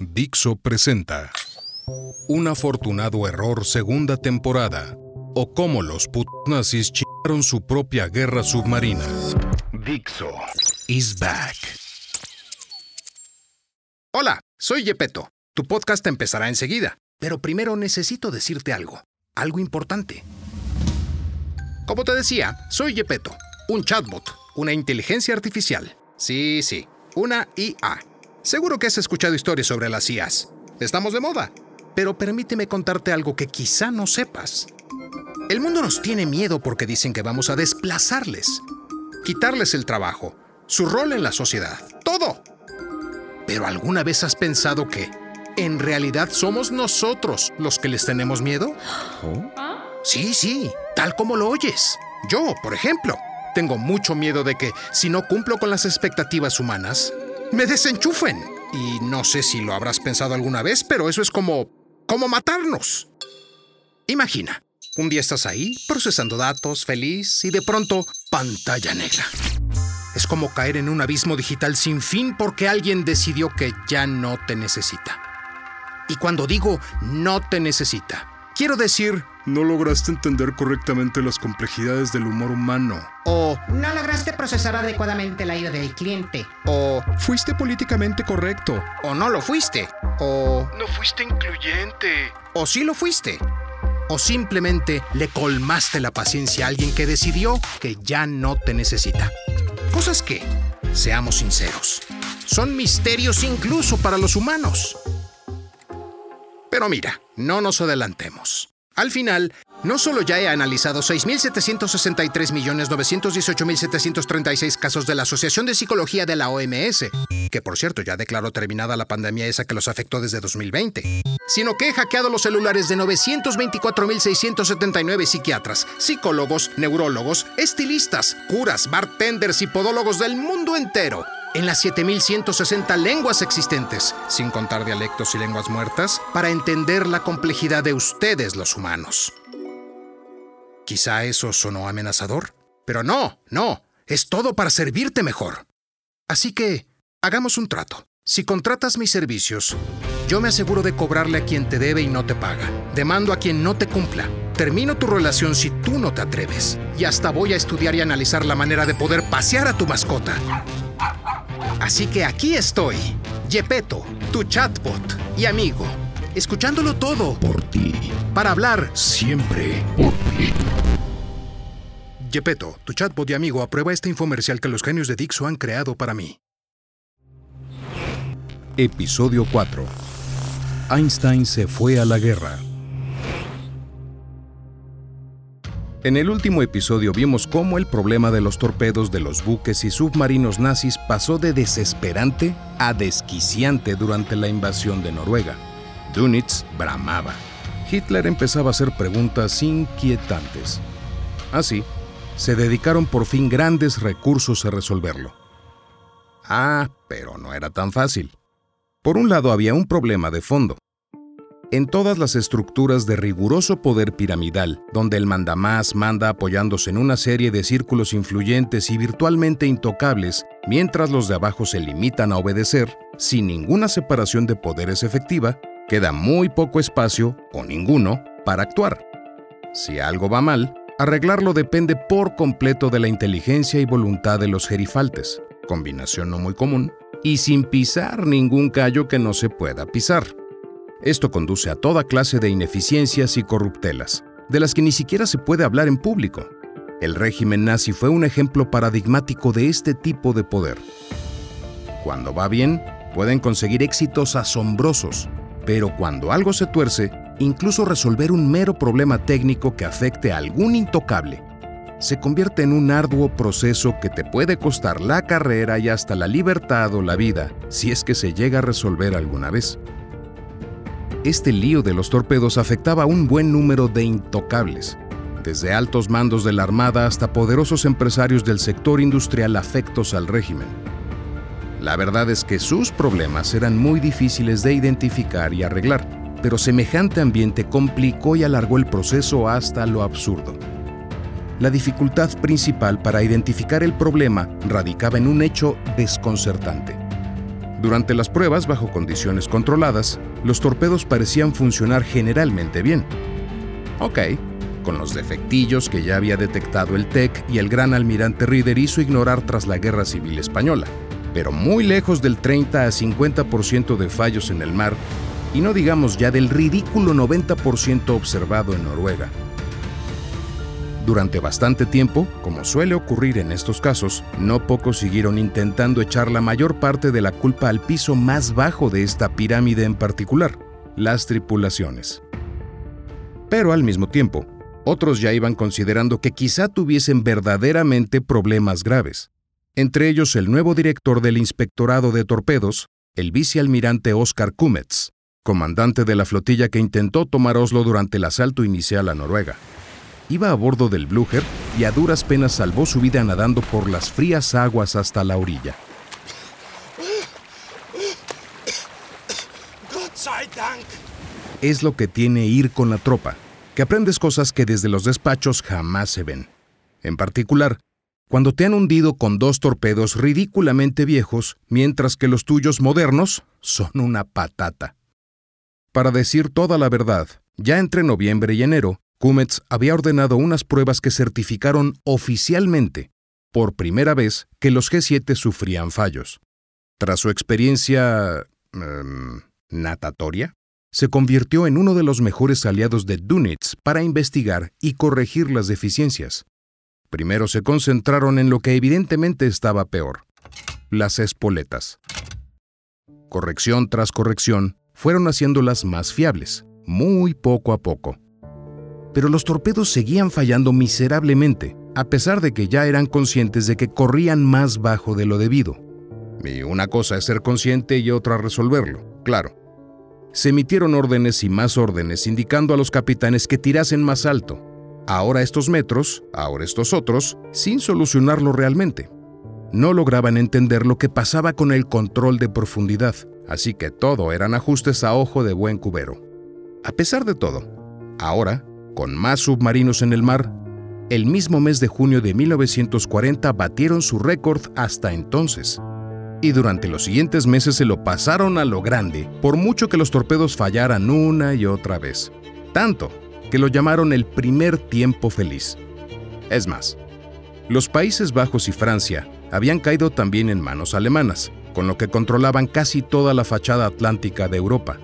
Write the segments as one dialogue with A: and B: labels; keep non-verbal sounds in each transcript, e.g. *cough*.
A: Dixo presenta Un afortunado error segunda temporada o cómo los put nazis chingaron su propia guerra submarina. Dixo is back.
B: Hola, soy Yepeto. Tu podcast empezará enseguida, pero primero necesito decirte algo, algo importante. Como te decía, soy Yepeto, un chatbot, una inteligencia artificial. Sí, sí, una IA. Seguro que has escuchado historias sobre las IAs. Estamos de moda. Pero permíteme contarte algo que quizá no sepas. El mundo nos tiene miedo porque dicen que vamos a desplazarles, quitarles el trabajo, su rol en la sociedad, todo. Pero ¿alguna vez has pensado que en realidad somos nosotros los que les tenemos miedo? Sí, sí, tal como lo oyes. Yo, por ejemplo, tengo mucho miedo de que si no cumplo con las expectativas humanas, me desenchufen. Y no sé si lo habrás pensado alguna vez, pero eso es como... como matarnos. Imagina, un día estás ahí, procesando datos, feliz, y de pronto, pantalla negra. Es como caer en un abismo digital sin fin porque alguien decidió que ya no te necesita. Y cuando digo no te necesita, quiero decir
C: no lograste entender correctamente las complejidades del humor humano.
B: o
D: No lograste procesar adecuadamente la ira del cliente.
B: o
C: Fuiste políticamente correcto.
B: o no lo fuiste o
C: No fuiste incluyente.
B: o sí lo fuiste. O simplemente le colmaste la paciencia a alguien que decidió que ya no te necesita. Cosas que, seamos sinceros, son misterios incluso para los humanos. Pero mira, no nos adelantemos. Al final, no solo ya he analizado 6.763.918.736 casos de la Asociación de Psicología de la OMS, que por cierto ya declaró terminada la pandemia esa que los afectó desde 2020, sino que he hackeado los celulares de 924.679 psiquiatras, psicólogos, neurólogos, estilistas, curas, bartenders y podólogos del mundo entero en las 7.160 lenguas existentes, sin contar dialectos y lenguas muertas, para entender la complejidad de ustedes los humanos. Quizá eso sonó amenazador, pero no, no, es todo para servirte mejor. Así que, hagamos un trato. Si contratas mis servicios, yo me aseguro de cobrarle a quien te debe y no te paga. Demando a quien no te cumpla. Termino tu relación si tú no te atreves. Y hasta voy a estudiar y analizar la manera de poder pasear a tu mascota. Así que aquí estoy, Yepeto, tu chatbot y amigo, escuchándolo todo
C: Por ti.
B: para hablar.
C: Siempre. Por ti.
B: Yepeto, tu chatbot y amigo, aprueba este infomercial que los genios de Dixo han creado para mí.
A: Episodio 4. Einstein se fue a la guerra. En el último episodio vimos cómo el problema de los torpedos de los buques y submarinos nazis pasó de desesperante a desquiciante durante la invasión de Noruega. Dönitz bramaba. Hitler empezaba a hacer preguntas inquietantes. Así, se dedicaron por fin grandes recursos a resolverlo. Ah, pero no era tan fácil. Por un lado había un problema de fondo. En todas las estructuras de riguroso poder piramidal, donde el mandamás manda apoyándose en una serie de círculos influyentes y virtualmente intocables, mientras los de abajo se limitan a obedecer, sin ninguna separación de poderes efectiva, queda muy poco espacio, o ninguno, para actuar. Si algo va mal, arreglarlo depende por completo de la inteligencia y voluntad de los gerifaltes, combinación no muy común, y sin pisar ningún callo que no se pueda pisar. Esto conduce a toda clase de ineficiencias y corruptelas, de las que ni siquiera se puede hablar en público. El régimen nazi fue un ejemplo paradigmático de este tipo de poder. Cuando va bien, pueden conseguir éxitos asombrosos, pero cuando algo se tuerce, incluso resolver un mero problema técnico que afecte a algún intocable, se convierte en un arduo proceso que te puede costar la carrera y hasta la libertad o la vida, si es que se llega a resolver alguna vez. Este lío de los torpedos afectaba a un buen número de intocables, desde altos mandos de la Armada hasta poderosos empresarios del sector industrial afectos al régimen. La verdad es que sus problemas eran muy difíciles de identificar y arreglar, pero semejante ambiente complicó y alargó el proceso hasta lo absurdo. La dificultad principal para identificar el problema radicaba en un hecho desconcertante. Durante las pruebas bajo condiciones controladas, los torpedos parecían funcionar generalmente bien. Ok, con los defectillos que ya había detectado el TEC y el gran almirante Reader hizo ignorar tras la Guerra Civil Española, pero muy lejos del 30 a 50% de fallos en el mar, y no digamos ya del ridículo 90% observado en Noruega. Durante bastante tiempo, como suele ocurrir en estos casos, no pocos siguieron intentando echar la mayor parte de la culpa al piso más bajo de esta pirámide en particular, las tripulaciones. Pero al mismo tiempo, otros ya iban considerando que quizá tuviesen verdaderamente problemas graves. Entre ellos el nuevo director del Inspectorado de Torpedos, el vicealmirante Oscar Kumetz, comandante de la flotilla que intentó tomar Oslo durante el asalto inicial a Noruega iba a bordo del Blücher y a duras penas salvó su vida nadando por las frías aguas hasta la orilla. Es lo que tiene ir con la tropa, que aprendes cosas que desde los despachos jamás se ven. En particular, cuando te han hundido con dos torpedos ridículamente viejos, mientras que los tuyos modernos son una patata. Para decir toda la verdad, ya entre noviembre y enero, Cummets había ordenado unas pruebas que certificaron oficialmente, por primera vez, que los G7 sufrían fallos. Tras su experiencia... Em, natatoria, se convirtió en uno de los mejores aliados de Dunitz para investigar y corregir las deficiencias. Primero se concentraron en lo que evidentemente estaba peor, las espoletas. Corrección tras corrección, fueron haciéndolas más fiables, muy poco a poco pero los torpedos seguían fallando miserablemente, a pesar de que ya eran conscientes de que corrían más bajo de lo debido. Y una cosa es ser consciente y otra resolverlo, claro. Se emitieron órdenes y más órdenes indicando a los capitanes que tirasen más alto. Ahora estos metros, ahora estos otros, sin solucionarlo realmente. No lograban entender lo que pasaba con el control de profundidad, así que todo eran ajustes a ojo de buen cubero. A pesar de todo, ahora con más submarinos en el mar, el mismo mes de junio de 1940 batieron su récord hasta entonces. Y durante los siguientes meses se lo pasaron a lo grande, por mucho que los torpedos fallaran una y otra vez. Tanto que lo llamaron el primer tiempo feliz. Es más, los Países Bajos y Francia habían caído también en manos alemanas, con lo que controlaban casi toda la fachada atlántica de Europa.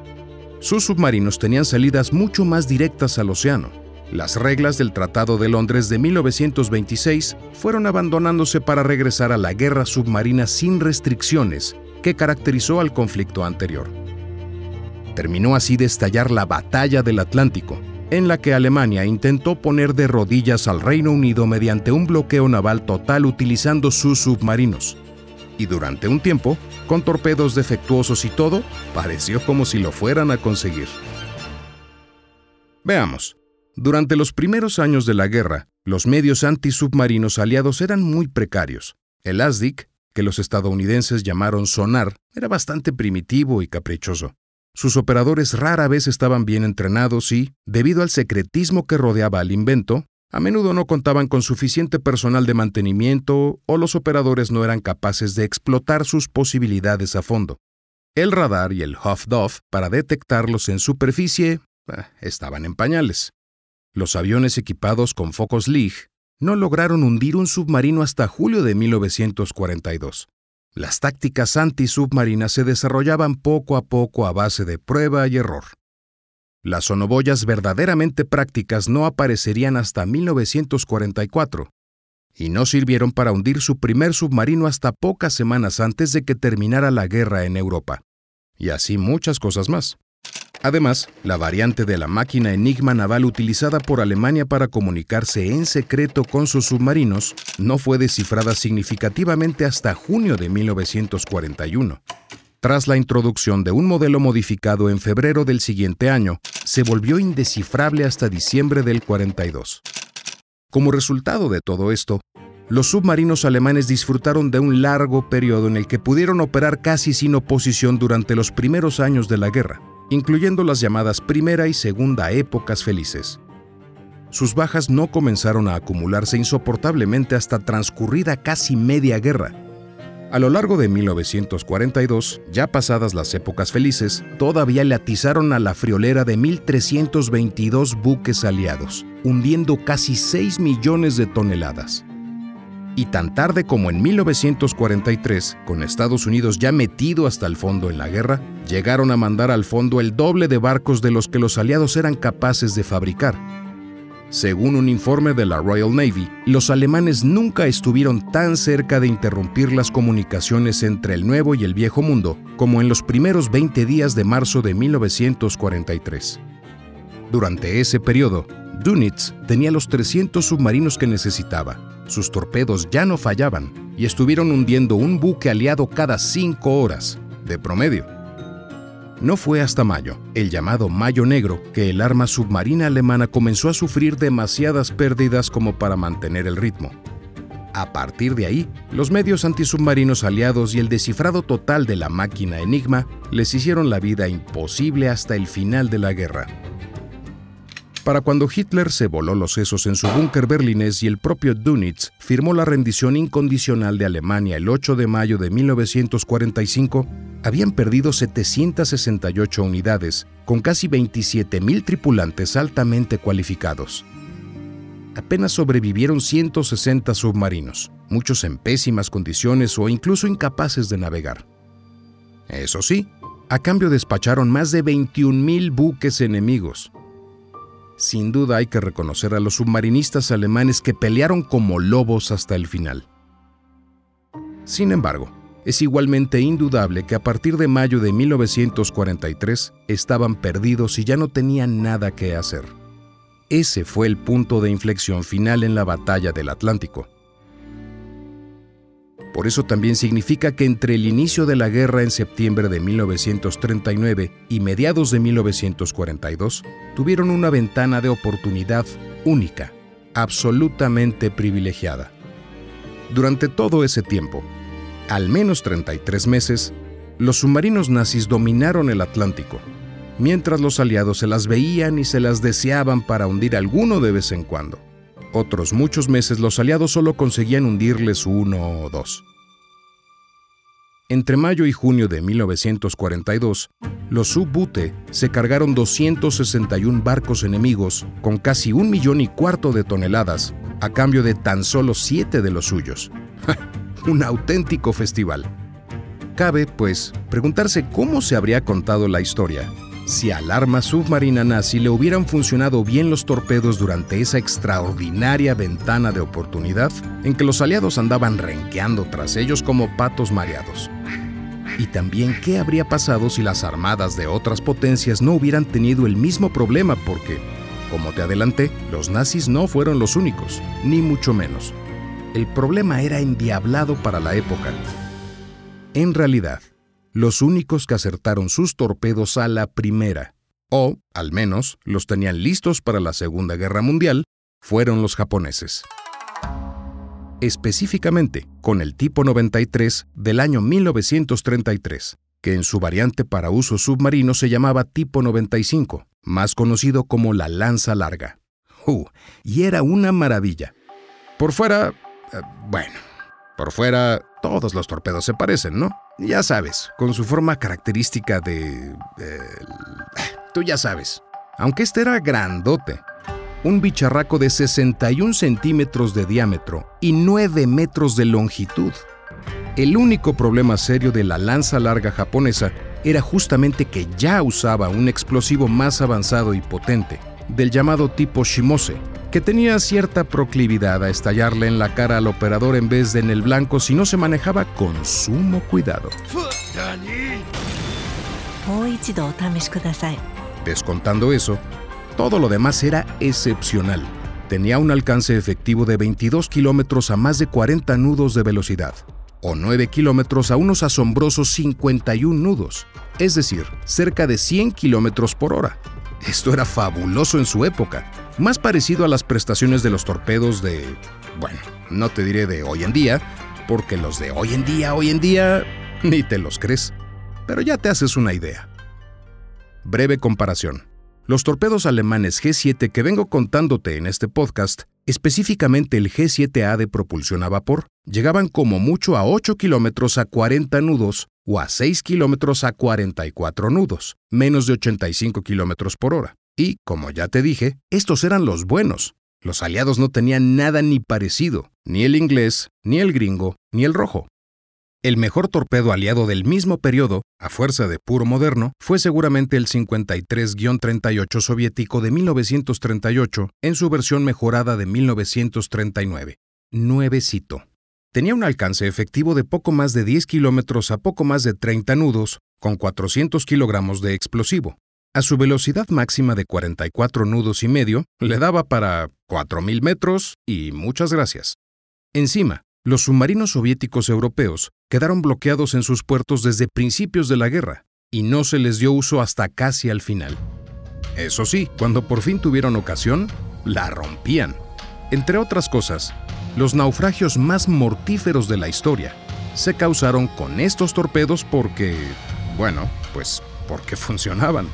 A: Sus submarinos tenían salidas mucho más directas al océano, las reglas del Tratado de Londres de 1926 fueron abandonándose para regresar a la guerra submarina sin restricciones que caracterizó al conflicto anterior. Terminó así de estallar la Batalla del Atlántico, en la que Alemania intentó poner de rodillas al Reino Unido mediante un bloqueo naval total utilizando sus submarinos. Y durante un tiempo, con torpedos defectuosos y todo, pareció como si lo fueran a conseguir. Veamos. Durante los primeros años de la guerra, los medios antisubmarinos aliados eran muy precarios. El ASDIC, que los estadounidenses llamaron sonar, era bastante primitivo y caprichoso. Sus operadores rara vez estaban bien entrenados y, debido al secretismo que rodeaba al invento, a menudo no contaban con suficiente personal de mantenimiento o los operadores no eran capaces de explotar sus posibilidades a fondo. El radar y el Huff-Duff para detectarlos en superficie eh, estaban en pañales. Los aviones equipados con focos Leigh no lograron hundir un submarino hasta julio de 1942. Las tácticas antisubmarinas se desarrollaban poco a poco a base de prueba y error. Las sonoboyas verdaderamente prácticas no aparecerían hasta 1944 y no sirvieron para hundir su primer submarino hasta pocas semanas antes de que terminara la guerra en Europa. Y así muchas cosas más. Además, la variante de la máquina Enigma naval utilizada por Alemania para comunicarse en secreto con sus submarinos no fue descifrada significativamente hasta junio de 1941. Tras la introducción de un modelo modificado en febrero del siguiente año, se volvió indescifrable hasta diciembre del 42. Como resultado de todo esto, los submarinos alemanes disfrutaron de un largo periodo en el que pudieron operar casi sin oposición durante los primeros años de la guerra incluyendo las llamadas primera y segunda épocas felices. Sus bajas no comenzaron a acumularse insoportablemente hasta transcurrida casi media guerra. A lo largo de 1942, ya pasadas las épocas felices, todavía le atizaron a la friolera de 1.322 buques aliados, hundiendo casi 6 millones de toneladas. Y tan tarde como en 1943, con Estados Unidos ya metido hasta el fondo en la guerra, llegaron a mandar al fondo el doble de barcos de los que los aliados eran capaces de fabricar, según un informe de la Royal Navy, los alemanes nunca estuvieron tan cerca de interrumpir las comunicaciones entre el Nuevo y el Viejo Mundo como en los primeros 20 días de marzo de 1943. Durante ese periodo, Dönitz tenía los 300 submarinos que necesitaba, sus torpedos ya no fallaban y estuvieron hundiendo un buque aliado cada cinco horas, de promedio. No fue hasta mayo, el llamado Mayo Negro, que el arma submarina alemana comenzó a sufrir demasiadas pérdidas como para mantener el ritmo. A partir de ahí, los medios antisubmarinos aliados y el descifrado total de la máquina Enigma les hicieron la vida imposible hasta el final de la guerra. Para cuando Hitler se voló los sesos en su búnker berlinés y el propio Dönitz firmó la rendición incondicional de Alemania el 8 de mayo de 1945, habían perdido 768 unidades, con casi 27.000 tripulantes altamente cualificados. Apenas sobrevivieron 160 submarinos, muchos en pésimas condiciones o incluso incapaces de navegar. Eso sí, a cambio despacharon más de 21.000 buques enemigos. Sin duda hay que reconocer a los submarinistas alemanes que pelearon como lobos hasta el final. Sin embargo, es igualmente indudable que a partir de mayo de 1943 estaban perdidos y ya no tenían nada que hacer. Ese fue el punto de inflexión final en la batalla del Atlántico. Por eso también significa que entre el inicio de la guerra en septiembre de 1939 y mediados de 1942, tuvieron una ventana de oportunidad única, absolutamente privilegiada. Durante todo ese tiempo, al menos 33 meses, los submarinos nazis dominaron el Atlántico, mientras los aliados se las veían y se las deseaban para hundir alguno de vez en cuando. Otros muchos meses los aliados solo conseguían hundirles uno o dos. Entre mayo y junio de 1942, los sub-Bute se cargaron 261 barcos enemigos con casi un millón y cuarto de toneladas a cambio de tan solo siete de los suyos. un auténtico festival. Cabe, pues, preguntarse cómo se habría contado la historia si al arma submarina nazi le hubieran funcionado bien los torpedos durante esa extraordinaria ventana de oportunidad en que los aliados andaban renqueando tras ellos como patos mareados. Y también qué habría pasado si las armadas de otras potencias no hubieran tenido el mismo problema porque, como te adelanté, los nazis no fueron los únicos, ni mucho menos el problema era endiablado para la época. En realidad, los únicos que acertaron sus torpedos a la primera, o al menos los tenían listos para la Segunda Guerra Mundial, fueron los japoneses. Específicamente con el tipo 93 del año 1933, que en su variante para uso submarino se llamaba tipo 95, más conocido como la lanza larga. Uh, y era una maravilla. Por fuera eh, bueno, por fuera todos los torpedos se parecen, ¿no? Ya sabes, con su forma característica de... tú ya sabes. Aunque este era grandote. Un bicharraco de 61 centímetros de diámetro y 9 metros de longitud. El único problema serio de la lanza larga japonesa era justamente que ya usaba un explosivo más avanzado y potente, del llamado tipo Shimose, que tenía cierta proclividad a estallarle en la cara al operador en vez de en el blanco si no se manejaba con sumo cuidado. Descontando eso, todo lo demás era excepcional. Tenía un alcance efectivo de 22 kilómetros a más de 40 nudos de velocidad, o 9 kilómetros a unos asombrosos 51 nudos, es decir, cerca de 100 kilómetros por hora. Esto era fabuloso en su época, más parecido a las prestaciones de los torpedos de, bueno, no te diré de hoy en día, porque los de hoy en día, hoy en día, ni te los crees, pero ya te haces una idea. Breve comparación. Los torpedos alemanes G7 que vengo contándote en este podcast, específicamente el G7A de propulsión a vapor, llegaban como mucho a 8 kilómetros a 40 nudos o a 6 kilómetros a 44 nudos, menos de 85 kilómetros por hora. Y, como ya te dije, estos eran los buenos. Los aliados no tenían nada ni parecido, ni el inglés, ni el gringo, ni el rojo. El mejor torpedo aliado del mismo periodo, a fuerza de puro moderno, fue seguramente el 53-38 soviético de 1938 en su versión mejorada de 1939. Nuevecito. Tenía un alcance efectivo de poco más de 10 kilómetros a poco más de 30 nudos, con 400 kilogramos de explosivo. A su velocidad máxima de 44 nudos y medio, le daba para 4.000 metros y muchas gracias. Encima, los submarinos soviéticos europeos quedaron bloqueados en sus puertos desde principios de la guerra y no se les dio uso hasta casi al final. Eso sí, cuando por fin tuvieron ocasión, la rompían. Entre otras cosas, los naufragios más mortíferos de la historia se causaron con estos torpedos porque, bueno, pues porque funcionaban.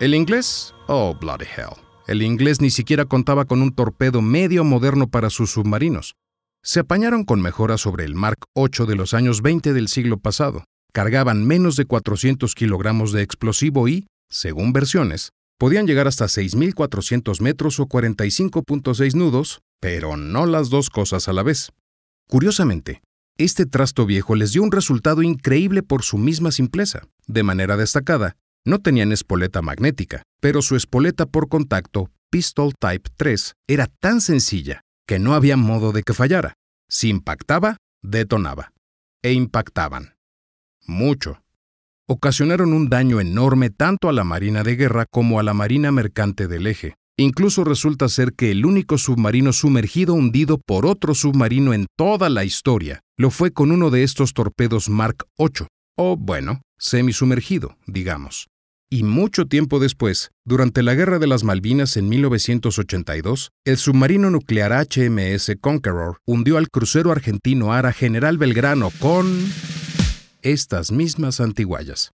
A: El inglés, oh bloody hell. El inglés ni siquiera contaba con un torpedo medio moderno para sus submarinos se apañaron con mejoras sobre el Mark VIII de los años 20 del siglo pasado. Cargaban menos de 400 kilogramos de explosivo y, según versiones, podían llegar hasta 6.400 metros o 45.6 nudos, pero no las dos cosas a la vez. Curiosamente, este trasto viejo les dio un resultado increíble por su misma simpleza. De manera destacada, no tenían espoleta magnética, pero su espoleta por contacto, Pistol Type 3, era tan sencilla que no había modo de que fallara. Si impactaba, detonaba. E impactaban. Mucho. Ocasionaron un daño enorme tanto a la Marina de Guerra como a la Marina Mercante del Eje. Incluso resulta ser que el único submarino sumergido hundido por otro submarino en toda la historia lo fue con uno de estos torpedos Mark VIII, o bueno, semisumergido, digamos. Y mucho tiempo después, durante la Guerra de las Malvinas en 1982, el submarino nuclear HMS Conqueror hundió al crucero argentino Ara General Belgrano con estas mismas antiguallas.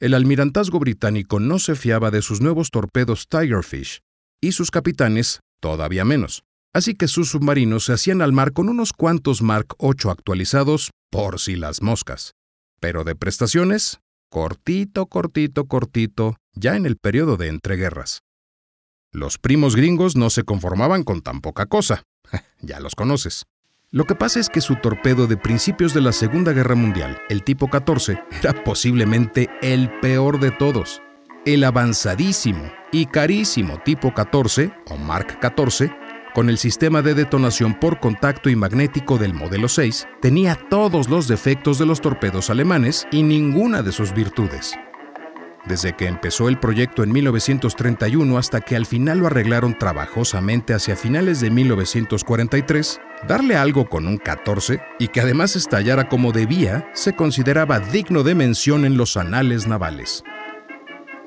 A: El almirantazgo británico no se fiaba de sus nuevos torpedos Tigerfish, y sus capitanes todavía menos. Así que sus submarinos se hacían al mar con unos cuantos Mark VIII actualizados por si las moscas. Pero de prestaciones, cortito, cortito, cortito, ya en el periodo de entreguerras. Los primos gringos no se conformaban con tan poca cosa. *laughs* ya los conoces. Lo que pasa es que su torpedo de principios de la Segunda Guerra Mundial, el tipo 14, era posiblemente el peor de todos. El avanzadísimo y carísimo tipo 14, o Mark 14, con el sistema de detonación por contacto y magnético del modelo 6, tenía todos los defectos de los torpedos alemanes y ninguna de sus virtudes. Desde que empezó el proyecto en 1931 hasta que al final lo arreglaron trabajosamente hacia finales de 1943, darle algo con un 14 y que además estallara como debía se consideraba digno de mención en los anales navales.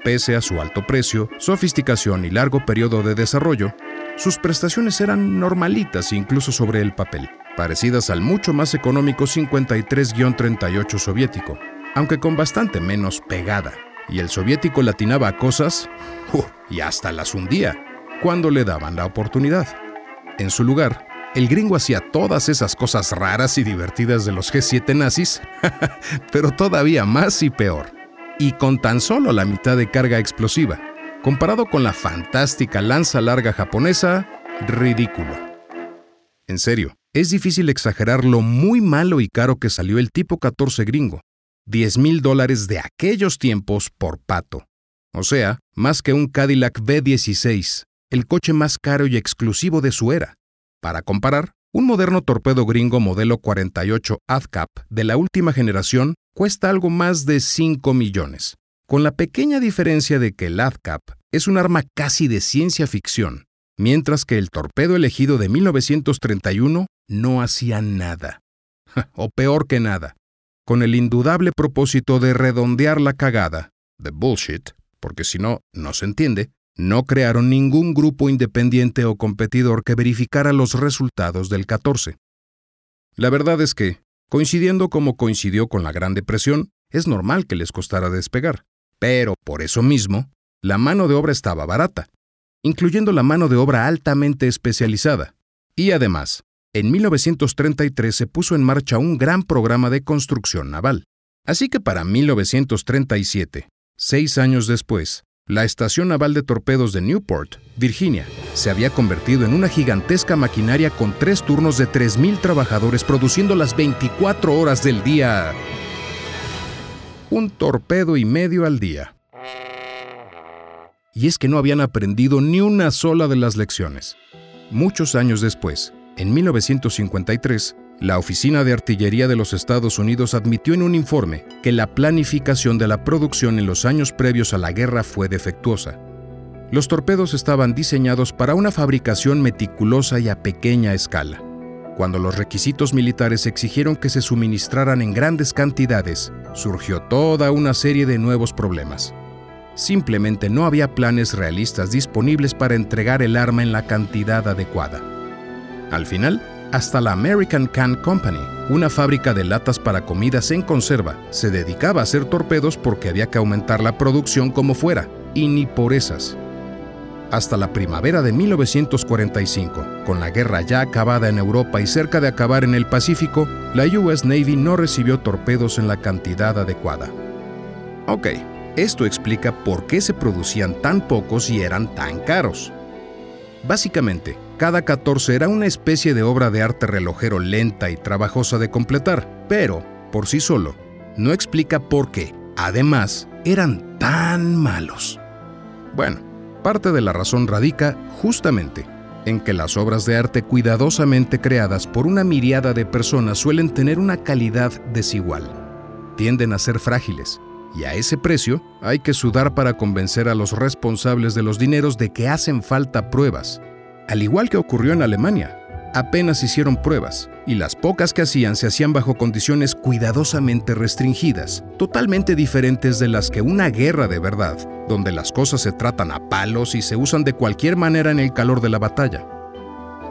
A: Pese a su alto precio, sofisticación y largo periodo de desarrollo, sus prestaciones eran normalitas incluso sobre el papel, parecidas al mucho más económico 53-38 soviético, aunque con bastante menos pegada. Y el soviético latinaba cosas uh, y hasta las hundía cuando le daban la oportunidad. En su lugar, el gringo hacía todas esas cosas raras y divertidas de los G7 nazis, *laughs* pero todavía más y peor, y con tan solo la mitad de carga explosiva Comparado con la fantástica lanza larga japonesa, ridículo. En serio, es difícil exagerar lo muy malo y caro que salió el tipo 14 gringo. 10 mil dólares de aquellos tiempos por pato. O sea, más que un Cadillac B16, el coche más caro y exclusivo de su era. Para comparar, un moderno torpedo gringo modelo 48 AdCap de la última generación cuesta algo más de 5 millones con la pequeña diferencia de que el ADCAP es un arma casi de ciencia ficción, mientras que el torpedo elegido de 1931 no hacía nada. *laughs* o peor que nada, con el indudable propósito de redondear la cagada, de bullshit, porque si no, no se entiende, no crearon ningún grupo independiente o competidor que verificara los resultados del 14. La verdad es que, coincidiendo como coincidió con la Gran Depresión, es normal que les costara despegar. Pero por eso mismo, la mano de obra estaba barata, incluyendo la mano de obra altamente especializada. Y además, en 1933 se puso en marcha un gran programa de construcción naval. Así que para 1937, seis años después, la Estación Naval de Torpedos de Newport, Virginia, se había convertido en una gigantesca maquinaria con tres turnos de 3.000 trabajadores produciendo las 24 horas del día. Un torpedo y medio al día. Y es que no habían aprendido ni una sola de las lecciones. Muchos años después, en 1953, la Oficina de Artillería de los Estados Unidos admitió en un informe que la planificación de la producción en los años previos a la guerra fue defectuosa. Los torpedos estaban diseñados para una fabricación meticulosa y a pequeña escala. Cuando los requisitos militares exigieron que se suministraran en grandes cantidades, surgió toda una serie de nuevos problemas. Simplemente no había planes realistas disponibles para entregar el arma en la cantidad adecuada. Al final, hasta la American Can Company, una fábrica de latas para comidas en conserva, se dedicaba a hacer torpedos porque había que aumentar la producción como fuera, y ni por esas. Hasta la primavera de 1945, con la guerra ya acabada en Europa y cerca de acabar en el Pacífico, la US Navy no recibió torpedos en la cantidad adecuada. Ok, esto explica por qué se producían tan pocos y eran tan caros. Básicamente, cada 14 era una especie de obra de arte relojero lenta y trabajosa de completar, pero, por sí solo, no explica por qué, además, eran tan malos. Bueno, parte de la razón radica justamente en que las obras de arte cuidadosamente creadas por una miriada de personas suelen tener una calidad desigual. Tienden a ser frágiles, y a ese precio hay que sudar para convencer a los responsables de los dineros de que hacen falta pruebas. Al igual que ocurrió en Alemania, apenas hicieron pruebas, y las pocas que hacían se hacían bajo condiciones cuidadosamente restringidas, totalmente diferentes de las que una guerra de verdad, donde las cosas se tratan a palos y se usan de cualquier manera en el calor de la batalla.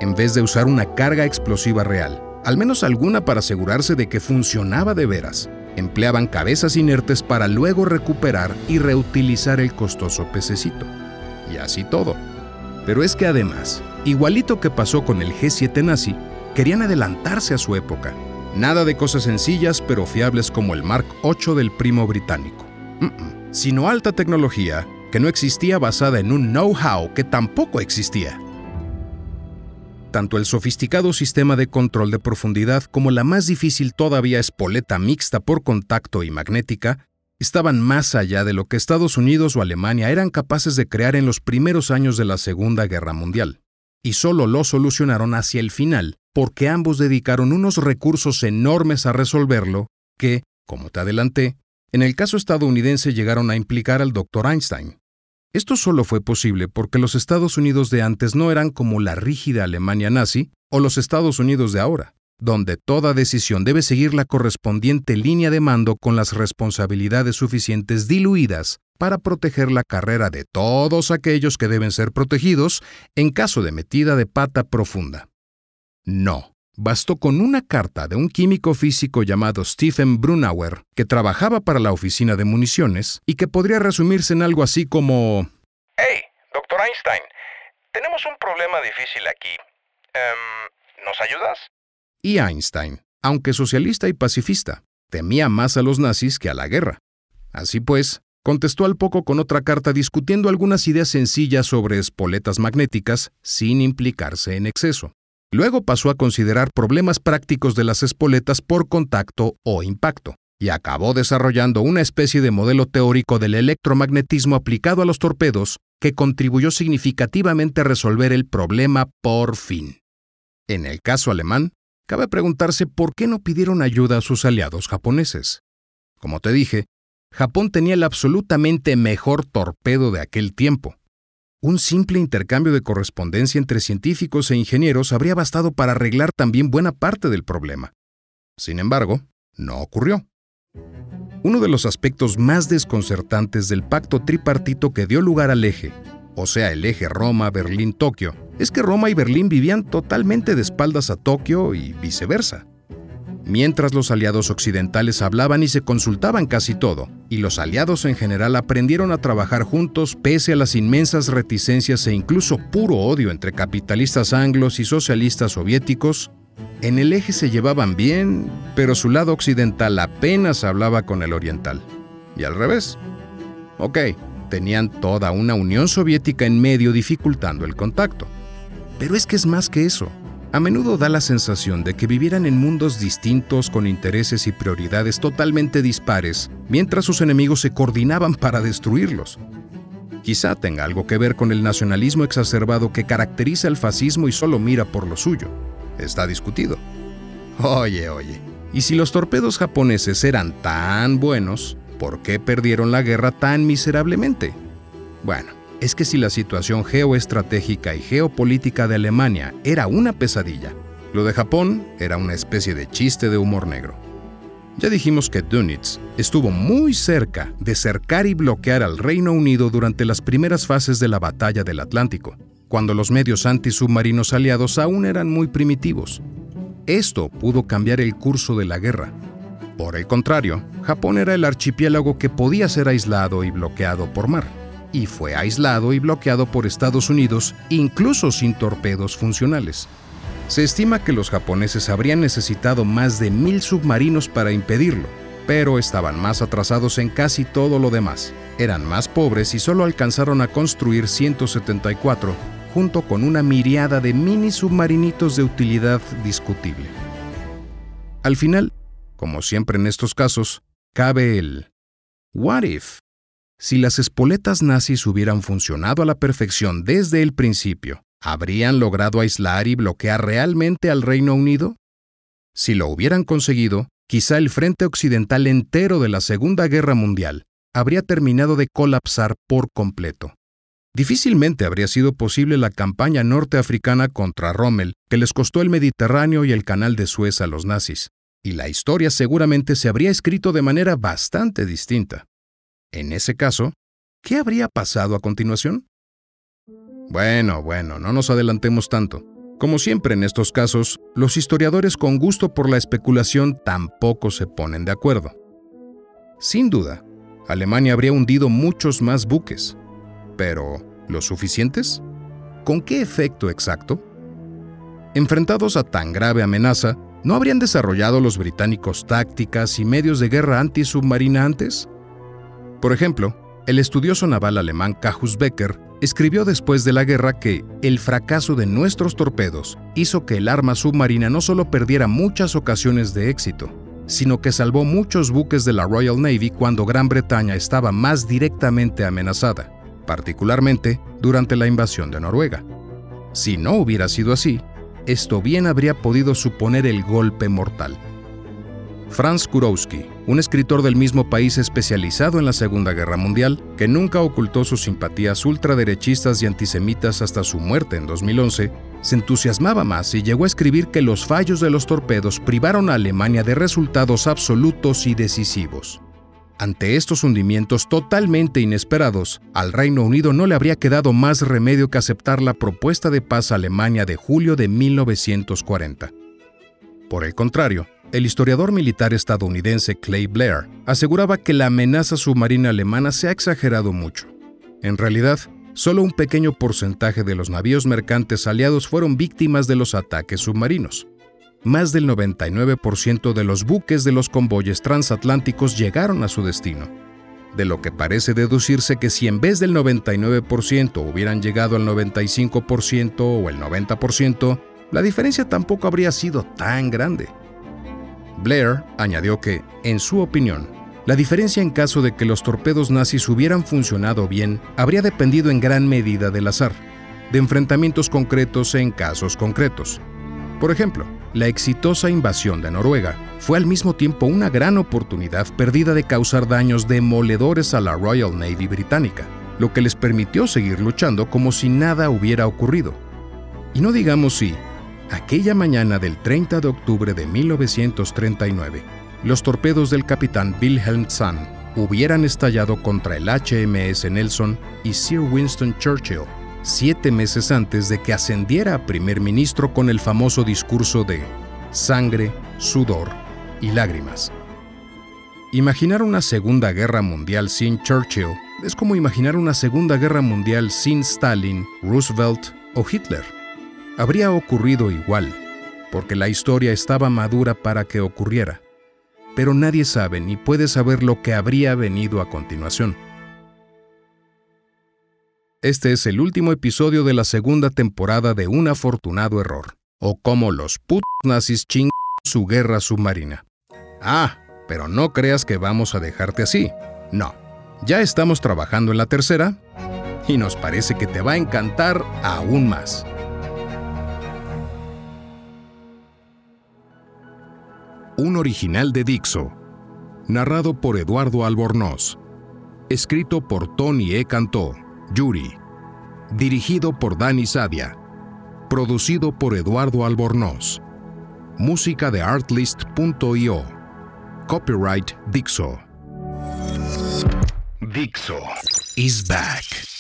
A: En vez de usar una carga explosiva real, al menos alguna para asegurarse de que funcionaba de veras, empleaban cabezas inertes para luego recuperar y reutilizar el costoso pececito. Y así todo. Pero es que además, igualito que pasó con el G7 nazi, querían adelantarse a su época. Nada de cosas sencillas pero fiables como el Mark 8 del primo británico. sino alta tecnología que no existía basada en un know-how que tampoco existía tanto el sofisticado sistema de control de profundidad como la más difícil todavía espoleta mixta por contacto y magnética estaban más allá de lo que Estados Unidos o Alemania eran capaces de crear en los primeros años de la Segunda Guerra Mundial. Y solo lo solucionaron hacia el final, porque ambos dedicaron unos recursos enormes a resolverlo que, como te adelanté, en el caso estadounidense llegaron a implicar al Dr. Einstein. Esto solo fue posible porque los Estados Unidos de antes no eran como la rígida Alemania nazi o los Estados Unidos de ahora, donde toda decisión debe seguir la correspondiente línea de mando con las responsabilidades suficientes diluidas para proteger la carrera de todos aquellos que deben ser protegidos en caso de metida de pata profunda. No, bastó con una carta de un químico físico llamado Stephen Brunauer, que trabajaba para la oficina de municiones y que podría resumirse en algo así como...
E: Hey, doctor Einstein, tenemos un problema difícil aquí. Em, ¿Nos ayudas?
A: Y Einstein, aunque socialista y pacifista, temía más a los nazis que a la guerra. Así pues, contestó al poco con otra carta discutiendo algunas ideas sencillas sobre espoletas magnéticas sin implicarse en exceso. Luego pasó a considerar problemas prácticos de las espoletas por contacto o impacto, y acabó desarrollando una especie de modelo teórico del electromagnetismo aplicado a los torpedos que contribuyó significativamente a resolver el problema por fin. En el caso alemán, cabe preguntarse por qué no pidieron ayuda a sus aliados japoneses. Como te dije, Japón tenía el absolutamente mejor torpedo de aquel tiempo, un simple intercambio de correspondencia entre científicos e ingenieros habría bastado para arreglar también buena parte del problema. Sin embargo, no ocurrió. Uno de los aspectos más desconcertantes del pacto tripartito que dio lugar al eje, o sea, el eje Roma-Berlín-Tokio, es que Roma y Berlín vivían totalmente de espaldas a Tokio y viceversa. Mientras los aliados occidentales hablaban y se consultaban casi todo, y los aliados en general aprendieron a trabajar juntos pese a las inmensas reticencias e incluso puro odio entre capitalistas anglos y socialistas soviéticos, en el eje se llevaban bien, pero su lado occidental apenas hablaba con el oriental. Y al revés. Ok, tenían toda una Unión Soviética en medio dificultando el contacto. Pero es que es más que eso. A menudo da la sensación de que vivieran en mundos distintos con intereses y prioridades totalmente dispares, mientras sus enemigos se coordinaban para destruirlos. Quizá tenga algo que ver con el nacionalismo exacerbado que caracteriza el fascismo y solo mira por lo suyo. Está discutido. Oye, oye, ¿y si los torpedos japoneses eran tan buenos, por qué perdieron la guerra tan miserablemente? Bueno, es que si la situación geoestratégica y geopolítica de Alemania era una pesadilla, lo de Japón era una especie de chiste de humor negro. Ya dijimos que Dönitz estuvo muy cerca de cercar y bloquear al Reino Unido durante las primeras fases de la batalla del Atlántico, cuando los medios antisubmarinos aliados aún eran muy primitivos. Esto pudo cambiar el curso de la guerra. Por el contrario, Japón era el archipiélago que podía ser aislado y bloqueado por mar, y fue aislado y bloqueado por Estados Unidos incluso sin torpedos funcionales. Se estima que los japoneses habrían necesitado más de mil submarinos para impedirlo, pero estaban más atrasados en casi todo lo demás. Eran más pobres y solo alcanzaron a construir 174 junto con una miriada de mini submarinitos de utilidad discutible. Al final, como siempre en estos casos, cabe el ¿What if? Si las espoletas nazis hubieran funcionado a la perfección desde el principio, ¿habrían logrado aislar y bloquear realmente al Reino Unido? Si lo hubieran conseguido, quizá el frente occidental entero de la Segunda Guerra Mundial habría terminado de colapsar por completo. Difícilmente habría sido posible la campaña norteafricana contra Rommel, que les costó el Mediterráneo y el Canal de Suez a los nazis, y la historia seguramente se habría escrito de manera bastante distinta. En ese caso, ¿qué habría pasado a continuación? Bueno, bueno, no nos adelantemos tanto. Como siempre en estos casos, los historiadores con gusto por la especulación tampoco se ponen de acuerdo. Sin duda, Alemania habría hundido muchos más buques, pero, ¿los suficientes? ¿Con qué efecto exacto? Enfrentados a tan grave amenaza, ¿no habrían desarrollado los británicos tácticas y medios de guerra antisubmarina antes? Por ejemplo, el estudioso naval alemán Cajus Becker escribió después de la guerra que el fracaso de nuestros torpedos hizo que el arma submarina no solo perdiera muchas ocasiones de éxito, sino que salvó muchos buques de la Royal Navy cuando Gran Bretaña estaba más directamente amenazada particularmente durante la invasión de Noruega. Si no hubiera sido así, esto bien habría podido suponer el golpe mortal. Franz Kurowski, un escritor del mismo país especializado en la Segunda Guerra Mundial, que nunca ocultó sus simpatías ultraderechistas y antisemitas hasta su muerte en 2011, se entusiasmaba más y llegó a escribir que los fallos de los torpedos privaron a Alemania de resultados absolutos y decisivos. Ante estos hundimientos totalmente inesperados, al Reino Unido no le habría quedado más remedio que aceptar la propuesta de paz Alemania de julio de 1940. Por el contrario, el historiador militar estadounidense Clay Blair aseguraba que la amenaza submarina alemana se ha exagerado mucho. En realidad, solo un pequeño porcentaje de los navíos mercantes aliados fueron víctimas de los ataques submarinos más del 99% de los buques de los convoyes transatlánticos llegaron a su destino. De lo que parece deducirse que si en vez del 99% hubieran llegado al 95% o el 90%, la diferencia tampoco habría sido tan grande. Blair añadió que, en su opinión, la diferencia en caso de que los torpedos nazis hubieran funcionado bien habría dependido en gran medida del azar, de enfrentamientos concretos en casos concretos. Por ejemplo, la exitosa invasión de Noruega fue al mismo tiempo una gran oportunidad perdida de causar daños demoledores a la Royal Navy británica, lo que les permitió seguir luchando como si nada hubiera ocurrido. Y no digamos si, aquella mañana del 30 de octubre de 1939, los torpedos del capitán Wilhelm Zahn hubieran estallado contra el HMS Nelson y Sir Winston Churchill siete meses antes de que ascendiera a primer ministro con el famoso discurso de sangre, sudor y lágrimas. Imaginar una Segunda Guerra Mundial sin Churchill es como imaginar una Segunda Guerra Mundial sin Stalin, Roosevelt o Hitler. Habría ocurrido igual, porque la historia estaba madura para que ocurriera. Pero nadie sabe ni puede saber lo que habría venido a continuación. Este es el último episodio de la segunda temporada de Un afortunado error, o cómo los putos nazis ching su guerra submarina. Ah, pero no creas que vamos a dejarte así. No, ya estamos trabajando en la tercera y nos parece que te va a encantar aún más. Un original de Dixo, narrado por Eduardo Albornoz, escrito por Tony E. Cantó, Yuri, dirigido por Dani Sadia, producido por Eduardo Albornoz, música de artlist.io, copyright Dixo. Dixo is back.